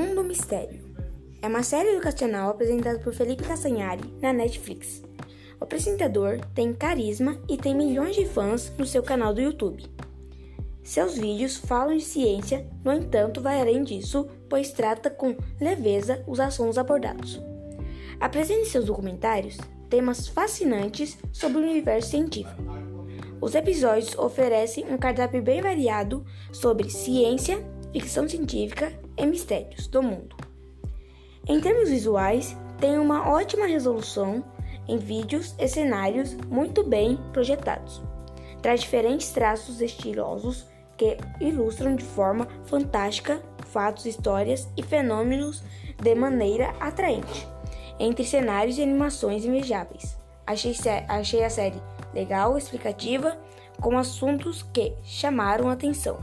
Mistério. É uma série educacional apresentada por Felipe Castanhari na Netflix. O apresentador tem carisma e tem milhões de fãs no seu canal do YouTube. Seus vídeos falam de ciência, no entanto, vai além disso, pois trata com leveza os assuntos abordados. Apresente seus documentários temas fascinantes sobre o universo científico. Os episódios oferecem um cardápio bem variado sobre ciência, ficção científica e mistérios do mundo. Em termos visuais, tem uma ótima resolução em vídeos e cenários muito bem projetados. Traz diferentes traços estilosos que ilustram de forma fantástica fatos, histórias e fenômenos de maneira atraente, entre cenários e animações invejáveis. Achei, achei a série legal, explicativa, com assuntos que chamaram atenção.